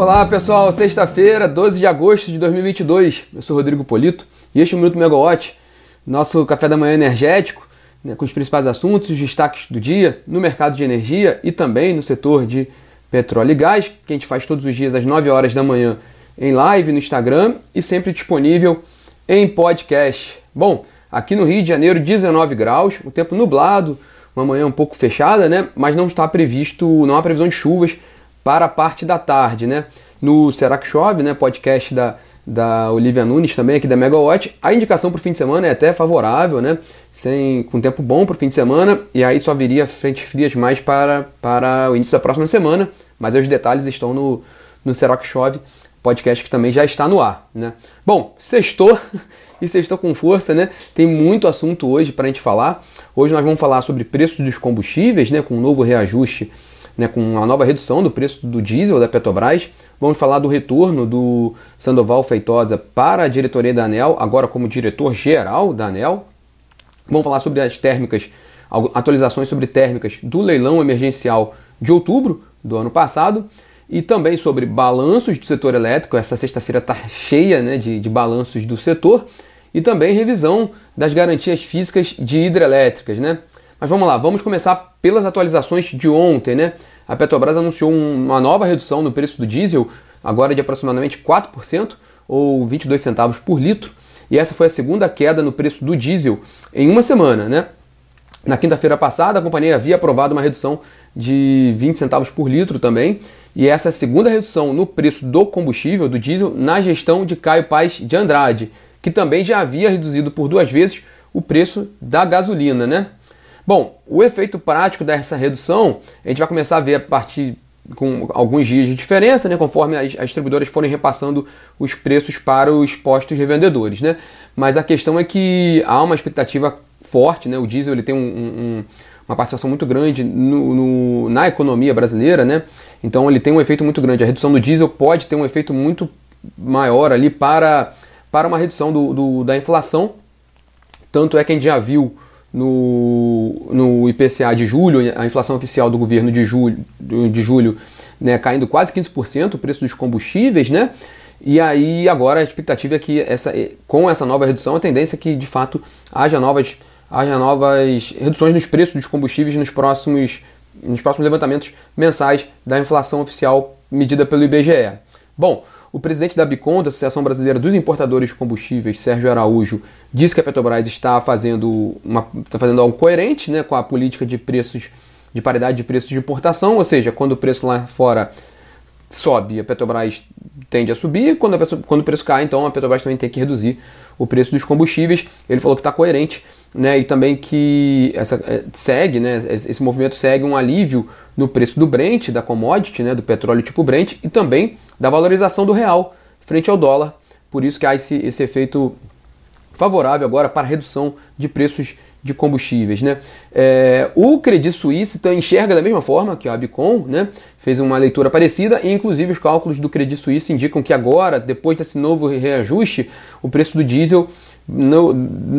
Olá pessoal, sexta-feira, 12 de agosto de 2022. Eu sou Rodrigo Polito e este é o Minuto Megawatt, nosso café da manhã energético, né, com os principais assuntos, os destaques do dia no mercado de energia e também no setor de petróleo e gás, que a gente faz todos os dias às 9 horas da manhã em live no Instagram e sempre disponível em podcast. Bom, aqui no Rio de Janeiro, 19 graus, o tempo nublado, uma manhã um pouco fechada, né? Mas não está previsto, não há previsão de chuvas para a parte da tarde, né? No Será que Chove, né? Podcast da, da Olivia Nunes também aqui da Megawatt. A indicação para o fim de semana é até favorável, né? Sem, com tempo bom para o fim de semana e aí só viria frentes frias mais para, para o início da próxima semana, mas os detalhes estão no, no Será que Chove, podcast que também já está no ar, né? Bom, sextou e sextou com força, né? Tem muito assunto hoje para a gente falar. Hoje nós vamos falar sobre preços dos combustíveis, né? Com um novo reajuste né, com uma nova redução do preço do diesel da Petrobras. Vamos falar do retorno do Sandoval Feitosa para a diretoria da ANEL, agora como diretor-geral da ANEL. Vamos falar sobre as térmicas, atualizações sobre térmicas do leilão emergencial de outubro do ano passado e também sobre balanços do setor elétrico. Essa sexta-feira está cheia né, de, de balanços do setor e também revisão das garantias físicas de hidrelétricas. Né? Mas vamos lá, vamos começar pelas atualizações de ontem, né? A Petrobras anunciou uma nova redução no preço do diesel, agora de aproximadamente 4%, ou 22 centavos por litro, e essa foi a segunda queda no preço do diesel em uma semana, né? Na quinta-feira passada, a companhia havia aprovado uma redução de 20 centavos por litro também, e essa é a segunda redução no preço do combustível, do diesel, na gestão de Caio Paz de Andrade, que também já havia reduzido por duas vezes o preço da gasolina, né? Bom, o efeito prático dessa redução a gente vai começar a ver a partir com alguns dias de diferença, né, conforme as, as distribuidoras forem repassando os preços para os postos revendedores. Né? Mas a questão é que há uma expectativa forte, né? o diesel ele tem um, um, uma participação muito grande no, no, na economia brasileira, né? então ele tem um efeito muito grande. A redução do diesel pode ter um efeito muito maior ali para, para uma redução do, do da inflação. Tanto é que a gente já viu no, no IPCA de julho, a inflação oficial do governo de julho, de julho né, caindo quase 15% o preço dos combustíveis, né? E aí agora a expectativa é que essa, com essa nova redução, a tendência é que de fato haja novas, haja novas reduções nos preços dos combustíveis nos próximos, nos próximos levantamentos mensais da inflação oficial medida pelo IBGE. Bom, o presidente da Bicom, da Associação Brasileira dos Importadores de Combustíveis, Sérgio Araújo, disse que a Petrobras está fazendo, uma, está fazendo algo coerente né, com a política de preços, de paridade de preços de importação, ou seja, quando o preço lá fora sobe, a Petrobras tende a subir, quando, a, quando o preço cai, então a Petrobras também tem que reduzir o preço dos combustíveis. Ele falou que está coerente né, e também que essa, é, segue, né, esse movimento segue um alívio no preço do Brent, da commodity, né, do petróleo tipo Brent, e também da valorização do real frente ao dólar. Por isso que há esse, esse efeito favorável agora para a redução de preços de combustíveis. Né? É, o Credit Suisse então, enxerga da mesma forma que a Abicom, né? fez uma leitura parecida e inclusive os cálculos do Credit Suisse indicam que agora, depois desse novo reajuste, o preço do diesel no,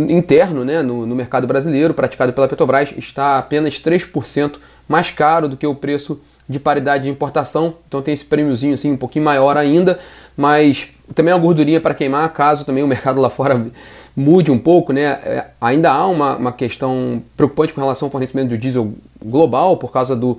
interno né, no, no mercado brasileiro, praticado pela Petrobras, está apenas 3% mais caro do que o preço de paridade de importação, então tem esse prêmiozinho assim um pouquinho maior ainda, mas também é uma gordurinha para queimar, caso também o mercado lá fora mude um pouco, né? É, ainda há uma, uma questão preocupante com relação ao fornecimento do diesel global por causa do,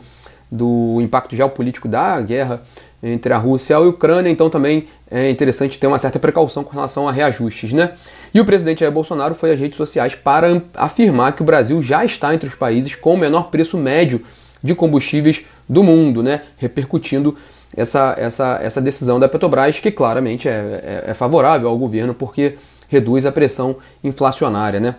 do impacto geopolítico da guerra entre a Rússia e a Ucrânia, então também é interessante ter uma certa precaução com relação a reajustes, né? E o presidente Jair Bolsonaro foi às redes sociais para afirmar que o Brasil já está entre os países com o menor preço médio de combustíveis do mundo, né? repercutindo essa, essa, essa decisão da Petrobras, que claramente é, é, é favorável ao governo porque reduz a pressão inflacionária. Né?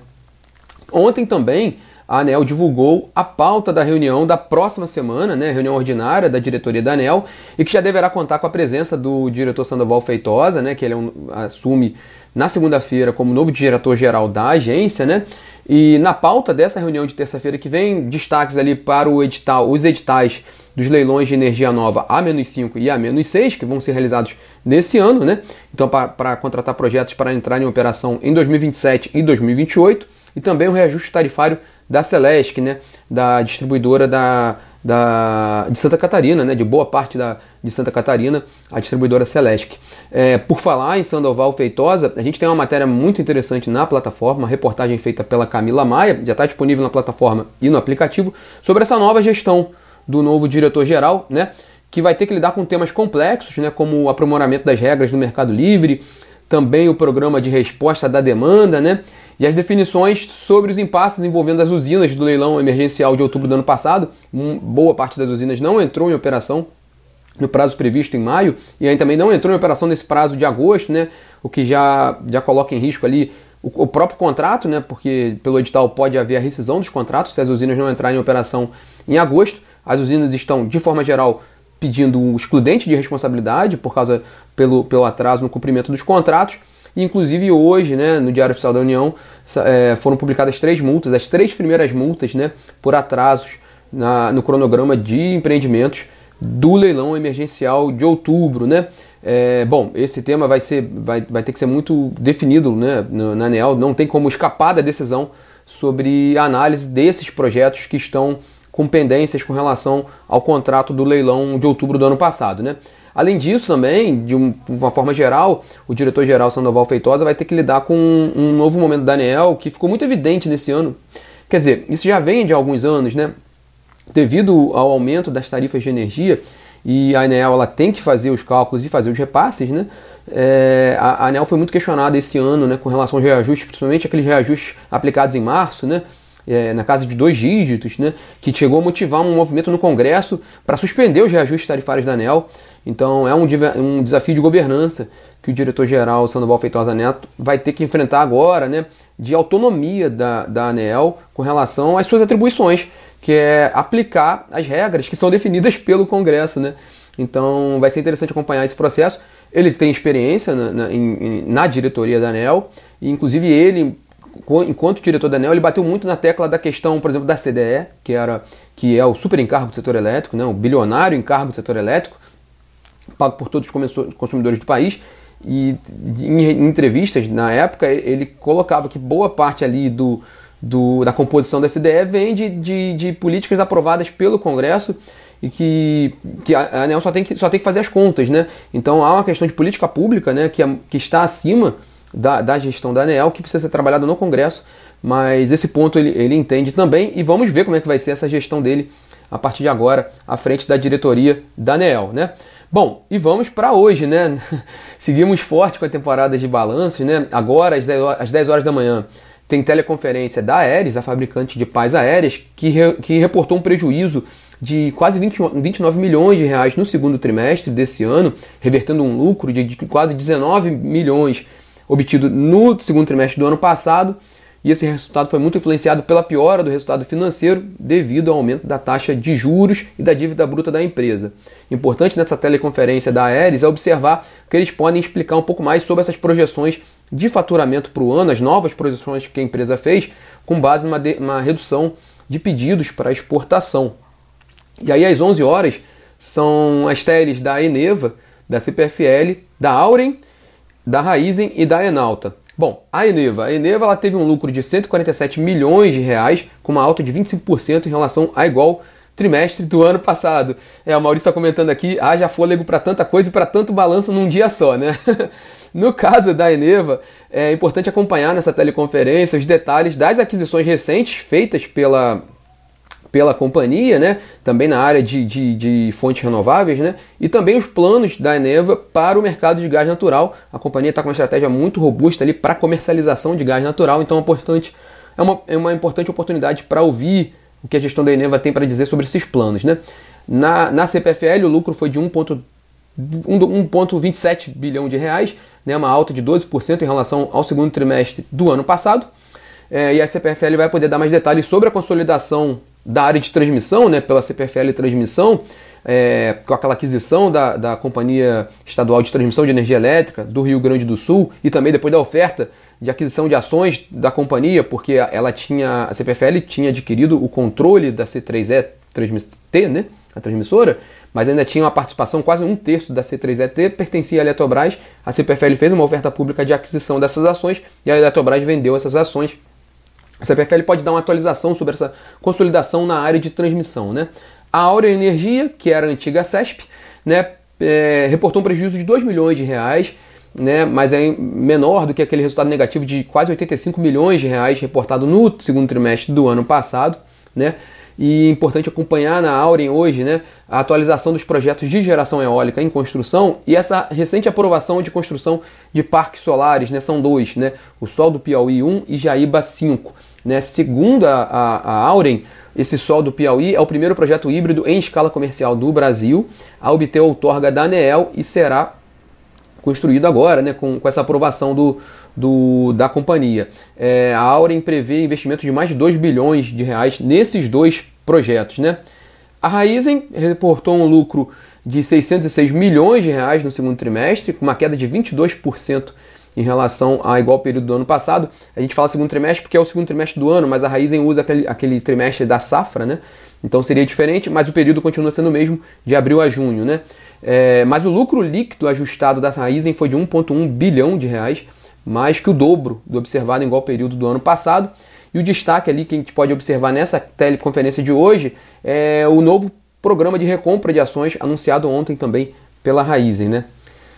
Ontem também a ANEL divulgou a pauta da reunião da próxima semana, né, reunião ordinária da diretoria da ANEL, e que já deverá contar com a presença do diretor Sandoval Feitosa, né, que ele é um, assume na segunda-feira como novo diretor-geral da agência, né, e na pauta dessa reunião de terça-feira que vem, destaques ali para o edital, os editais dos leilões de energia nova A-5 e A-6, que vão ser realizados nesse ano, né? Então, para contratar projetos para entrar em operação em 2027 e 2028, e também o reajuste tarifário da Celesc, né? Da distribuidora da, da, de Santa Catarina, né, de boa parte da, de Santa Catarina, a distribuidora Celesc. É, por falar em Sandoval Feitosa, a gente tem uma matéria muito interessante na plataforma, uma reportagem feita pela Camila Maia, já está disponível na plataforma e no aplicativo, sobre essa nova gestão do novo diretor-geral, né, que vai ter que lidar com temas complexos, né, como o aprimoramento das regras no mercado livre, também o programa de resposta da demanda, né, e as definições sobre os impasses envolvendo as usinas do leilão emergencial de outubro do ano passado. boa parte das usinas não entrou em operação no prazo previsto em maio e aí também não entrou em operação nesse prazo de agosto, né? O que já, já coloca em risco ali o, o próprio contrato, né? Porque pelo edital pode haver a rescisão dos contratos se as usinas não entrarem em operação em agosto. As usinas estão, de forma geral, pedindo um excludente de responsabilidade por causa pelo, pelo atraso no cumprimento dos contratos. Inclusive hoje, né, no Diário Oficial da União, é, foram publicadas três multas, as três primeiras multas né, por atrasos na, no cronograma de empreendimentos do leilão emergencial de outubro. Né? É, bom, esse tema vai, ser, vai, vai ter que ser muito definido né, na ANEL, não tem como escapar da decisão sobre a análise desses projetos que estão com pendências com relação ao contrato do leilão de outubro do ano passado. Né? Além disso, também, de uma forma geral, o diretor-geral Sandoval Feitosa vai ter que lidar com um, um novo momento da ANEEL que ficou muito evidente nesse ano. Quer dizer, isso já vem de alguns anos, né? Devido ao aumento das tarifas de energia, e a ANEEL ela tem que fazer os cálculos e fazer os repasses, né? É, a, a ANEL foi muito questionada esse ano né, com relação aos reajustes, principalmente aqueles reajustes aplicados em março, né? É, na casa de dois dígitos, né, que chegou a motivar um movimento no Congresso para suspender os reajustes tarifários da ANEL. Então é um, um desafio de governança que o diretor-geral Sandoval Feitosa Neto vai ter que enfrentar agora, né, de autonomia da, da ANEL com relação às suas atribuições, que é aplicar as regras que são definidas pelo Congresso. Né? Então vai ser interessante acompanhar esse processo. Ele tem experiência na, na, na diretoria da ANEL, e inclusive ele, enquanto diretor da ANEL, ele bateu muito na tecla da questão, por exemplo, da CDE, que, era, que é o super encargo do setor elétrico, né, o bilionário encargo do setor elétrico, pago por todos os consumidores do país. E em entrevistas na época ele colocava que boa parte ali do, do da composição da SDE vem de, de, de, políticas aprovadas pelo Congresso e que, que a ANEL só tem que, só tem que fazer as contas, né? Então há uma questão de política pública né, que, é, que está acima da, da gestão da ANEL que precisa ser trabalhado no Congresso, mas esse ponto ele, ele entende também e vamos ver como é que vai ser essa gestão dele a partir de agora à frente da diretoria da ANEL, né? Bom, e vamos para hoje, né? Seguimos forte com a temporada de balanços, né? Agora, às 10, horas, às 10 horas da manhã, tem teleconferência da Aeres, a fabricante de pás aéreas, que, re, que reportou um prejuízo de quase 20, 29 milhões de reais no segundo trimestre desse ano, revertendo um lucro de, de quase 19 milhões obtido no segundo trimestre do ano passado e esse resultado foi muito influenciado pela piora do resultado financeiro devido ao aumento da taxa de juros e da dívida bruta da empresa. Importante nessa teleconferência da Aeres é observar que eles podem explicar um pouco mais sobre essas projeções de faturamento para o ano, as novas projeções que a empresa fez, com base numa, de, redução de pedidos para exportação. E aí, às 11 horas, são as teles da Eneva, da CPFL, da Auren, da Raizen e da Enalta. Bom, a Eneva. A Eneva ela teve um lucro de 147 milhões de reais, com uma alta de 25% em relação a igual trimestre do ano passado. É, o Maurício está comentando aqui, haja fôlego para tanta coisa e para tanto balanço num dia só, né? no caso da Eneva, é importante acompanhar nessa teleconferência os detalhes das aquisições recentes feitas pela, pela companhia, né? também na área de, de, de, fontes renováveis, né? e também os planos da Eneva para o mercado de gás natural. A companhia está com uma estratégia muito robusta ali para comercialização de gás natural, então é, importante, é, uma, é uma importante oportunidade para ouvir o que a gestão da Eneva tem para dizer sobre esses planos. Né? Na, na CPFL, o lucro foi de 1,27 bilhão de reais, né? uma alta de 12% em relação ao segundo trimestre do ano passado. É, e a CPFL vai poder dar mais detalhes sobre a consolidação da área de transmissão, né, pela CPFL Transmissão, é, com aquela aquisição da, da Companhia Estadual de Transmissão de Energia Elétrica do Rio Grande do Sul e também depois da oferta de aquisição de ações da companhia, porque ela tinha, a CPFL tinha adquirido o controle da C3E T, né, a transmissora, mas ainda tinha uma participação, quase um terço da C3ET pertencia à Eletrobras. A CPFL fez uma oferta pública de aquisição dessas ações e a Eletrobras vendeu essas ações a CPFL pode dar uma atualização sobre essa consolidação na área de transmissão. Né? A Áurea Energia, que era a antiga CESP, né, é, reportou um prejuízo de 2 milhões de reais, né, mas é menor do que aquele resultado negativo de quase 85 milhões de reais reportado no segundo trimestre do ano passado. Né? E é importante acompanhar na Auren hoje né, a atualização dos projetos de geração eólica em construção e essa recente aprovação de construção de parques solares, né, são dois, né, o Sol do Piauí 1 e Jaíba 5. Né, segundo a, a, a Auren, esse Sol do Piauí é o primeiro projeto híbrido em escala comercial do Brasil a obter a outorga da ANEEL e será construído agora, né, com, com essa aprovação do, do, da companhia. É, a Auren prevê investimento de mais de 2 bilhões de reais nesses dois projetos. Né? A Raizen reportou um lucro de 606 milhões de reais no segundo trimestre, com uma queda de 22% em relação ao igual período do ano passado. A gente fala segundo trimestre porque é o segundo trimestre do ano, mas a Raizen usa aquele, aquele trimestre da safra, né? Então seria diferente, mas o período continua sendo o mesmo de abril a junho, né? É, mas o lucro líquido ajustado da Raizen foi de 1,1 bilhão de reais, mais que o dobro do observado em igual período do ano passado. E o destaque ali que a gente pode observar nessa teleconferência de hoje é o novo programa de recompra de ações anunciado ontem também pela Raizen, né?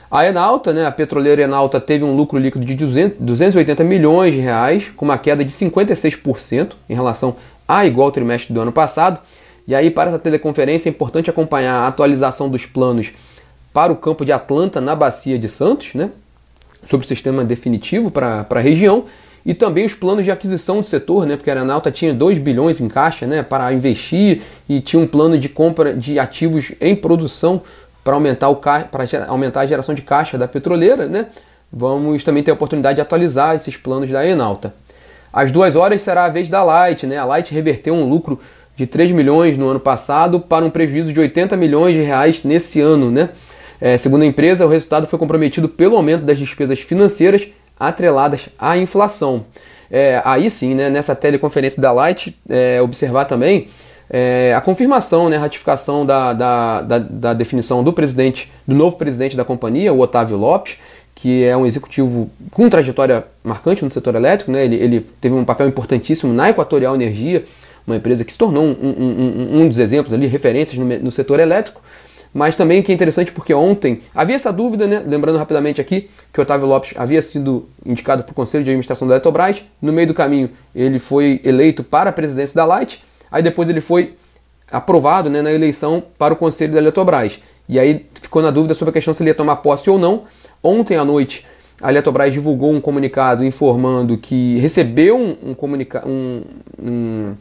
A Enalta, né, a petroleira Enalta teve um lucro líquido de 200, 280 milhões de reais, com uma queda de 56% em relação a igual trimestre do ano passado. E aí, para essa teleconferência, é importante acompanhar a atualização dos planos para o campo de Atlanta, na Bacia de Santos, né? sobre o sistema definitivo para a região, e também os planos de aquisição do setor, né? porque a Aeronauta tinha 2 bilhões em caixa né? para investir e tinha um plano de compra de ativos em produção para aumentar, o para aumentar a geração de caixa da petroleira. Né? Vamos também ter a oportunidade de atualizar esses planos da Enalta. Às duas horas será a vez da Light. Né? A Light reverteu um lucro de 3 milhões no ano passado para um prejuízo de 80 milhões de reais nesse ano. Né? É, segundo a empresa, o resultado foi comprometido pelo aumento das despesas financeiras atreladas à inflação. É, aí sim, né, nessa teleconferência da Light, é, observar também é, a confirmação, né, a ratificação da, da, da, da, definição do presidente, do novo presidente da companhia, o Otávio Lopes, que é um executivo com trajetória marcante no setor elétrico, né, ele, ele teve um papel importantíssimo na Equatorial Energia, uma empresa que se tornou um, um, um, um dos exemplos ali, referências no, no, setor elétrico, mas também que é interessante porque ontem havia essa dúvida, né? lembrando rapidamente aqui que o Otávio Lopes havia sido indicado para o Conselho de Administração da Eletrobras, no meio do caminho ele foi eleito para a presidência da Light, aí depois ele foi aprovado né, na eleição para o Conselho da Eletrobras, e aí ficou na dúvida sobre a questão se ele ia tomar posse ou não. Ontem à noite a Eletrobras divulgou um comunicado informando que recebeu um, um, comunica um, um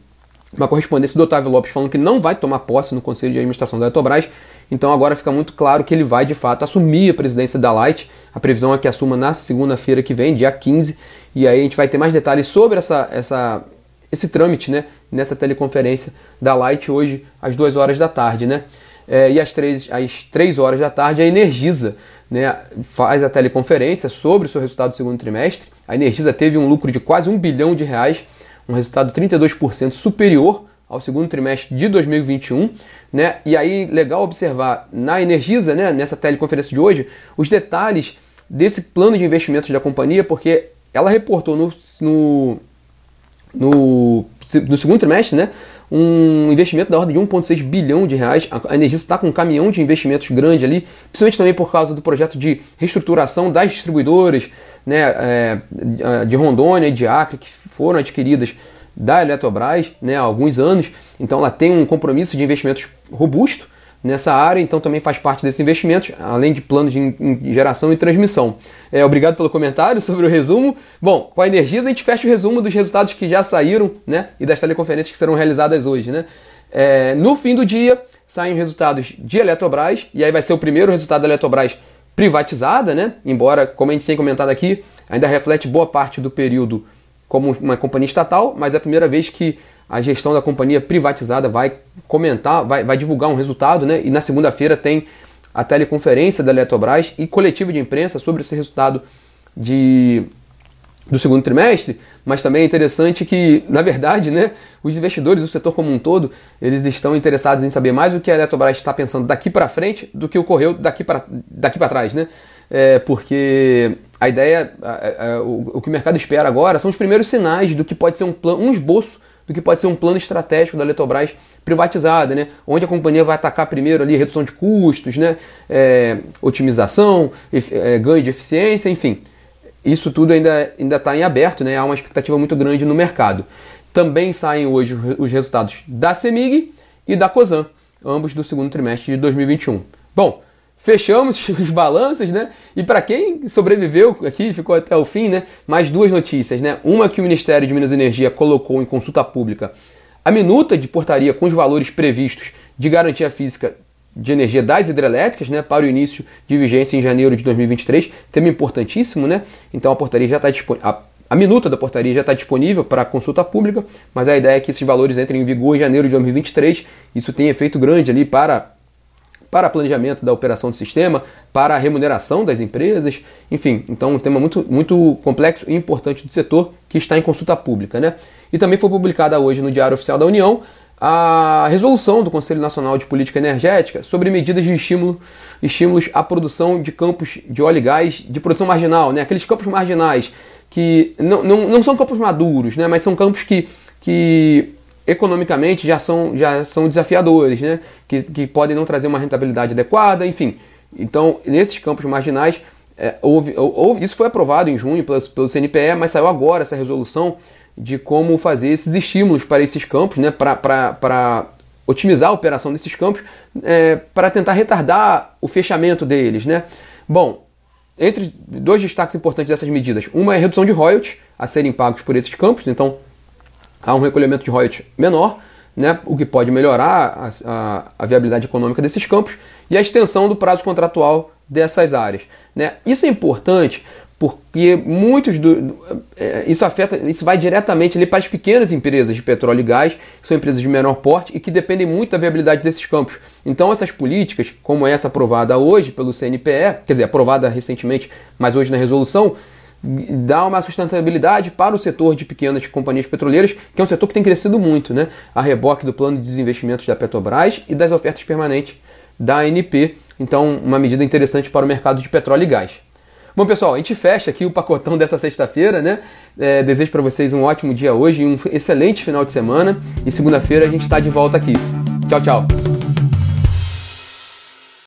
uma correspondência do Otávio Lopes falando que não vai tomar posse no Conselho de Administração da Eletrobras. Então agora fica muito claro que ele vai de fato assumir a presidência da Light. A previsão é que assuma na segunda-feira que vem, dia 15. E aí a gente vai ter mais detalhes sobre essa, essa, esse trâmite né, nessa teleconferência da Light hoje às 2 horas da tarde. Né? É, e às 3, às 3 horas da tarde a Energisa né, faz a teleconferência sobre o seu resultado do segundo trimestre. A Energisa teve um lucro de quase um bilhão de reais um resultado 32% superior ao segundo trimestre de 2021, né? E aí legal observar na Energisa, né, nessa teleconferência de hoje, os detalhes desse plano de investimentos da companhia, porque ela reportou no, no, no, no segundo trimestre, né, um investimento da ordem de 1,6 bilhão de reais. A Energisa está com um caminhão de investimentos grande ali, principalmente também por causa do projeto de reestruturação das distribuidoras, né, é, de Rondônia e de Acre, que foram adquiridas da Eletrobras né, há alguns anos. Então ela tem um compromisso de investimentos robusto nessa área, então também faz parte desses investimentos, além de planos de geração e transmissão. É, obrigado pelo comentário sobre o resumo. Bom, com a Energisa a gente fecha o resumo dos resultados que já saíram né, e das teleconferências que serão realizadas hoje. Né? É, no fim do dia saem os resultados de Eletrobras, e aí vai ser o primeiro resultado da Eletrobras privatizada, né? Embora, como a gente tem comentado aqui, ainda reflete boa parte do período como uma companhia estatal, mas é a primeira vez que a gestão da companhia privatizada vai comentar, vai, vai divulgar um resultado, né? E na segunda-feira tem a teleconferência da Eletrobras e coletiva de imprensa sobre esse resultado de do segundo trimestre, mas também é interessante que, na verdade, né, os investidores do setor como um todo, eles estão interessados em saber mais o que a Eletrobras está pensando daqui para frente do que ocorreu daqui para daqui trás, né? É, porque a ideia, a, a, o, o, que o mercado espera agora são os primeiros sinais do que pode ser um plano, um esboço do que pode ser um plano estratégico da Eletrobras privatizada, né? Onde a companhia vai atacar primeiro ali redução de custos, né? É, otimização, é, ganho de eficiência, enfim. Isso tudo ainda está em aberto, né? Há uma expectativa muito grande no mercado. Também saem hoje os resultados da CEMIG e da COSAN, ambos do segundo trimestre de 2021. Bom, fechamos os balanços, né? E para quem sobreviveu aqui, ficou até o fim, né? Mais duas notícias, né? Uma que o Ministério de Minas e Energia colocou em consulta pública a minuta de portaria com os valores previstos de garantia física de energia das hidrelétricas, né, para o início de vigência em janeiro de 2023, tema importantíssimo, né? Então a portaria já está disponível. A minuta da portaria já está disponível para consulta pública, mas a ideia é que esses valores entrem em vigor em janeiro de 2023. Isso tem efeito grande ali para para planejamento da operação do sistema, para a remuneração das empresas, enfim, então um tema muito, muito complexo e importante do setor que está em consulta pública. Né? E também foi publicada hoje no Diário Oficial da União a resolução do Conselho Nacional de Política Energética sobre medidas de estímulo, estímulos à produção de campos de óleo e gás de produção marginal, né? aqueles campos marginais que não, não, não são campos maduros, né? mas são campos que, que economicamente já são, já são desafiadores, né? que, que podem não trazer uma rentabilidade adequada, enfim. Então, nesses campos marginais, é, houve, houve, isso foi aprovado em junho pelo, pelo CNPE, mas saiu agora essa resolução de como fazer esses estímulos para esses campos, né, para otimizar a operação desses campos, é, para tentar retardar o fechamento deles. Né? Bom, entre dois destaques importantes dessas medidas, uma é a redução de royalties a serem pagos por esses campos, então há um recolhimento de royalties menor, né, o que pode melhorar a, a, a, viabilidade econômica desses campos, e a extensão do prazo contratual dessas áreas. Né. Isso é importante porque muitos do, é, isso afeta, isso vai diretamente ali para as pequenas empresas de petróleo e gás, que são empresas de menor porte e que dependem muito da viabilidade desses campos. Então essas políticas, como essa aprovada hoje pelo CNPE, quer dizer, aprovada recentemente, mas hoje na resolução, dá uma sustentabilidade para o setor de pequenas companhias petroleiras, que é um setor que tem crescido muito, né? A reboque do plano de desinvestimentos da Petrobras e das ofertas permanentes da ANP. Então, uma medida interessante para o mercado de petróleo e gás. Bom, pessoal, a gente fecha aqui o pacotão dessa sexta-feira, né? É, desejo para vocês um ótimo dia hoje, um excelente final de semana e segunda-feira a gente está de volta aqui. Tchau, tchau.